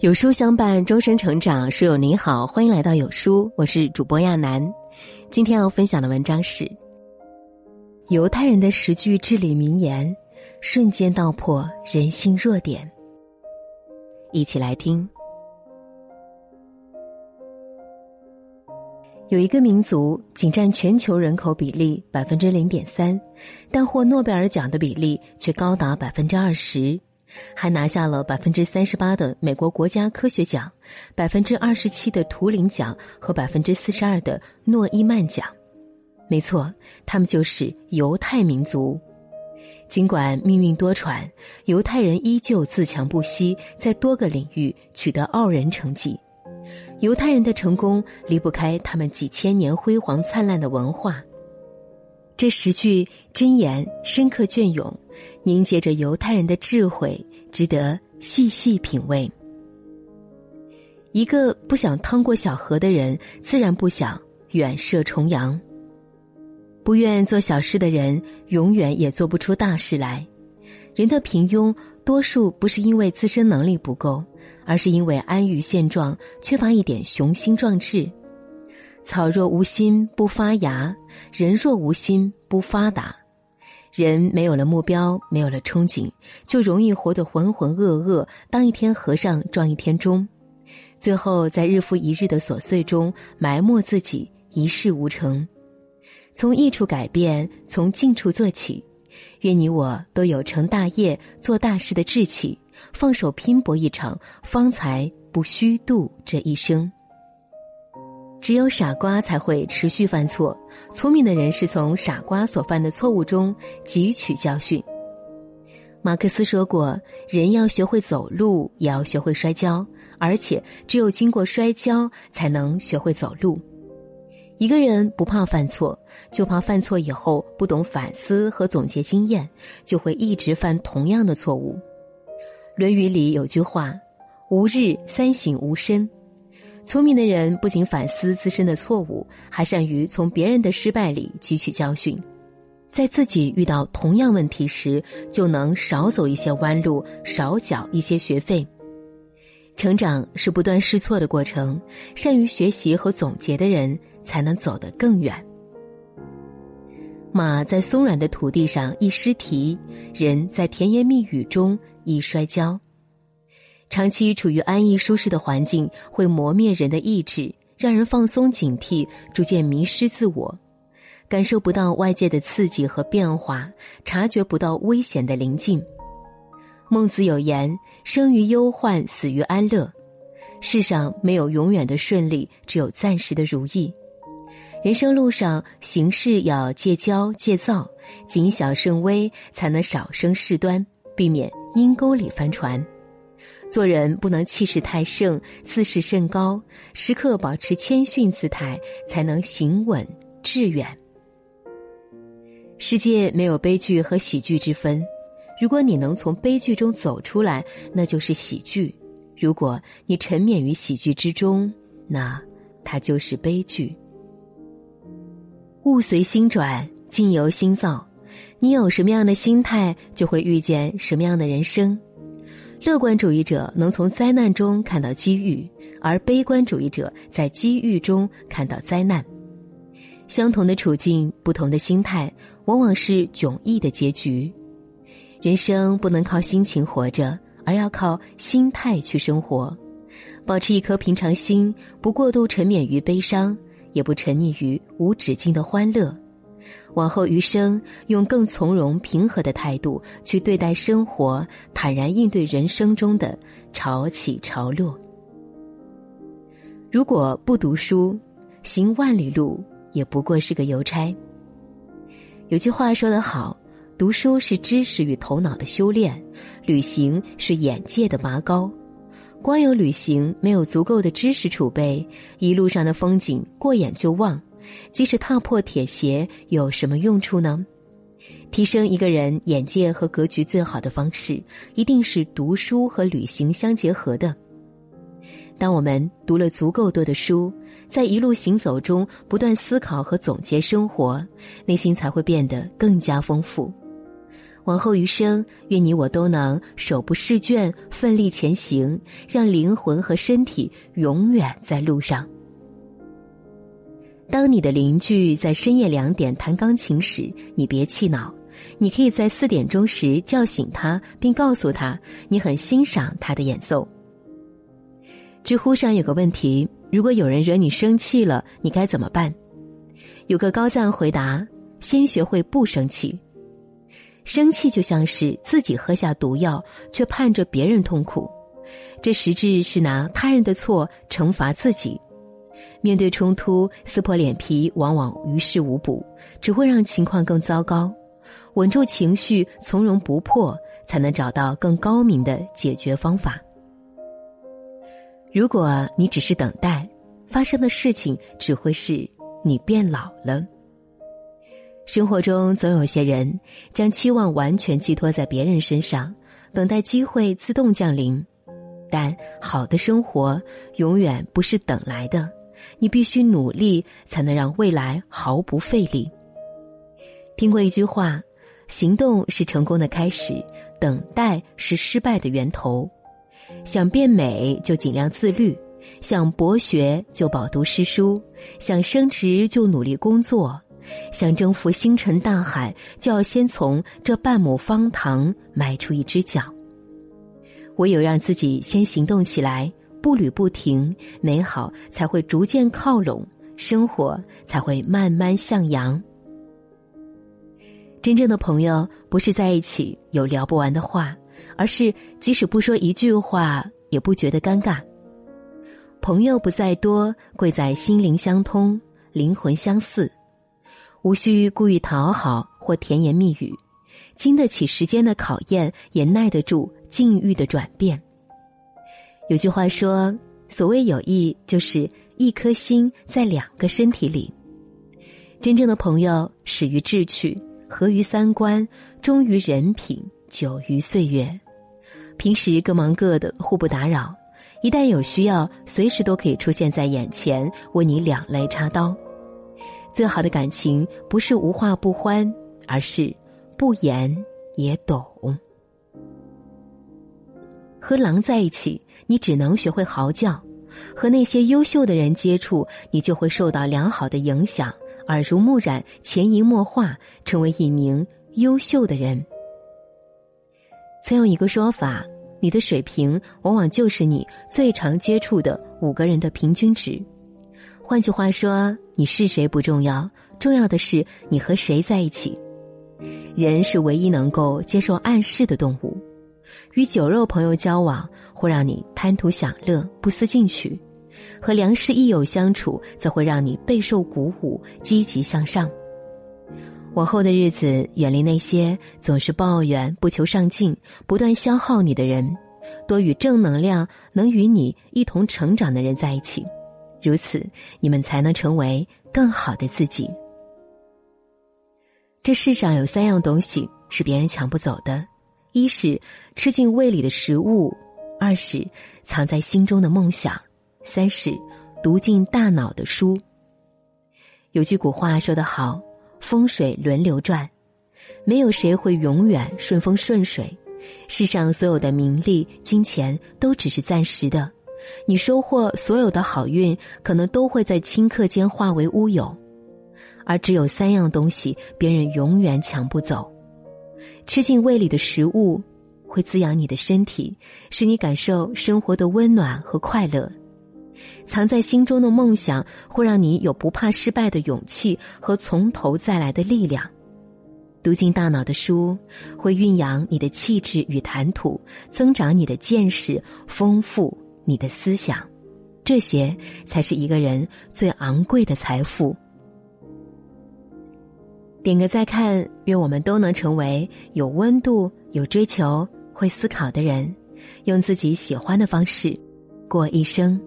有书相伴，终身成长。书友您好，欢迎来到有书，我是主播亚楠。今天要分享的文章是犹太人的十句至理名言，瞬间道破人性弱点。一起来听。有一个民族仅占全球人口比例百分之零点三，但获诺贝尔奖的比例却高达百分之二十。还拿下了百分之三十八的美国国家科学奖，百分之二十七的图灵奖和百分之四十二的诺伊曼奖。没错，他们就是犹太民族。尽管命运多舛，犹太人依旧自强不息，在多个领域取得傲人成绩。犹太人的成功离不开他们几千年辉煌灿烂的文化。这十句箴言深刻隽永。凝结着犹太人的智慧，值得细细品味。一个不想趟过小河的人，自然不想远涉重洋。不愿做小事的人，永远也做不出大事来。人的平庸，多数不是因为自身能力不够，而是因为安于现状，缺乏一点雄心壮志。草若无心不发芽，人若无心不发达。人没有了目标，没有了憧憬，就容易活得浑浑噩噩，当一天和尚撞一天钟，最后在日复一日的琐碎中埋没自己，一事无成。从易处改变，从近处做起，愿你我都有成大业、做大事的志气，放手拼搏一场，方才不虚度这一生。只有傻瓜才会持续犯错，聪明的人是从傻瓜所犯的错误中汲取教训。马克思说过：“人要学会走路，也要学会摔跤，而且只有经过摔跤，才能学会走路。”一个人不怕犯错，就怕犯错以后不懂反思和总结经验，就会一直犯同样的错误。《论语》里有句话：“吾日三省吾身。”聪明的人不仅反思自身的错误，还善于从别人的失败里汲取教训，在自己遇到同样问题时，就能少走一些弯路，少缴一些学费。成长是不断试错的过程，善于学习和总结的人才能走得更远。马在松软的土地上易失蹄，人在甜言蜜语中易摔跤。长期处于安逸舒适的环境，会磨灭人的意志，让人放松警惕，逐渐迷失自我，感受不到外界的刺激和变化，察觉不到危险的临近。孟子有言：“生于忧患，死于安乐。”世上没有永远的顺利，只有暂时的如意。人生路上行事要戒骄戒躁，谨小慎微，才能少生事端，避免阴沟里翻船。做人不能气势太盛，自视甚高，时刻保持谦逊姿态，才能行稳致远。世界没有悲剧和喜剧之分，如果你能从悲剧中走出来，那就是喜剧；如果你沉湎于喜剧之中，那它就是悲剧。物随心转，境由心造，你有什么样的心态，就会遇见什么样的人生。乐观主义者能从灾难中看到机遇，而悲观主义者在机遇中看到灾难。相同的处境，不同的心态，往往是迥异的结局。人生不能靠心情活着，而要靠心态去生活。保持一颗平常心，不过度沉湎于悲伤，也不沉溺于无止境的欢乐。往后余生，用更从容平和的态度去对待生活，坦然应对人生中的潮起潮落。如果不读书，行万里路也不过是个邮差。有句话说得好：“读书是知识与头脑的修炼，旅行是眼界的拔高。光有旅行，没有足够的知识储备，一路上的风景过眼就忘。”即使踏破铁鞋，有什么用处呢？提升一个人眼界和格局最好的方式，一定是读书和旅行相结合的。当我们读了足够多的书，在一路行走中不断思考和总结生活，内心才会变得更加丰富。往后余生，愿你我都能手不释卷，奋力前行，让灵魂和身体永远在路上。当你的邻居在深夜两点弹钢琴时，你别气恼，你可以在四点钟时叫醒他，并告诉他你很欣赏他的演奏。知乎上有个问题：如果有人惹你生气了，你该怎么办？有个高赞回答：先学会不生气。生气就像是自己喝下毒药，却盼着别人痛苦，这实质是拿他人的错惩罚自己。面对冲突，撕破脸皮往往于事无补，只会让情况更糟糕。稳住情绪，从容不迫，才能找到更高明的解决方法。如果你只是等待，发生的事情只会是你变老了。生活中总有些人将期望完全寄托在别人身上，等待机会自动降临。但好的生活永远不是等来的，你必须努力才能让未来毫不费力。听过一句话：“行动是成功的开始，等待是失败的源头。”想变美就尽量自律，想博学就饱读诗书，想升职就努力工作。想征服星辰大海，就要先从这半亩方塘迈出一只脚。唯有让自己先行动起来，步履不停，美好才会逐渐靠拢，生活才会慢慢向阳。真正的朋友，不是在一起有聊不完的话，而是即使不说一句话，也不觉得尴尬。朋友不在多，贵在心灵相通，灵魂相似。无需故意讨好或甜言蜜语，经得起时间的考验，也耐得住境遇的转变。有句话说：“所谓友谊，就是一颗心在两个身体里。”真正的朋友，始于志趣，合于三观，忠于人品，久于岁月。平时各忙各的，互不打扰；一旦有需要，随时都可以出现在眼前，为你两肋插刀。最好的感情不是无话不欢，而是不言也懂。和狼在一起，你只能学会嚎叫；和那些优秀的人接触，你就会受到良好的影响，耳濡目染，潜移默化，成为一名优秀的人。曾有一个说法，你的水平往往就是你最常接触的五个人的平均值。换句话说，你是谁不重要，重要的是你和谁在一起。人是唯一能够接受暗示的动物，与酒肉朋友交往会让你贪图享乐、不思进取；和良师益友相处则会让你备受鼓舞、积极向上。往后的日子，远离那些总是抱怨、不求上进、不断消耗你的人，多与正能量、能与你一同成长的人在一起。如此，你们才能成为更好的自己。这世上有三样东西是别人抢不走的：一是吃进胃里的食物，二是藏在心中的梦想，三是读进大脑的书。有句古话说得好：“风水轮流转，没有谁会永远顺风顺水。世上所有的名利、金钱都只是暂时的。”你收获所有的好运，可能都会在顷刻间化为乌有，而只有三样东西，别人永远抢不走：吃进胃里的食物，会滋养你的身体，使你感受生活的温暖和快乐；藏在心中的梦想，会让你有不怕失败的勇气和从头再来的力量；读进大脑的书，会蕴养你的气质与谈吐，增长你的见识，丰富。你的思想，这些才是一个人最昂贵的财富。点个再看，愿我们都能成为有温度、有追求、会思考的人，用自己喜欢的方式过一生。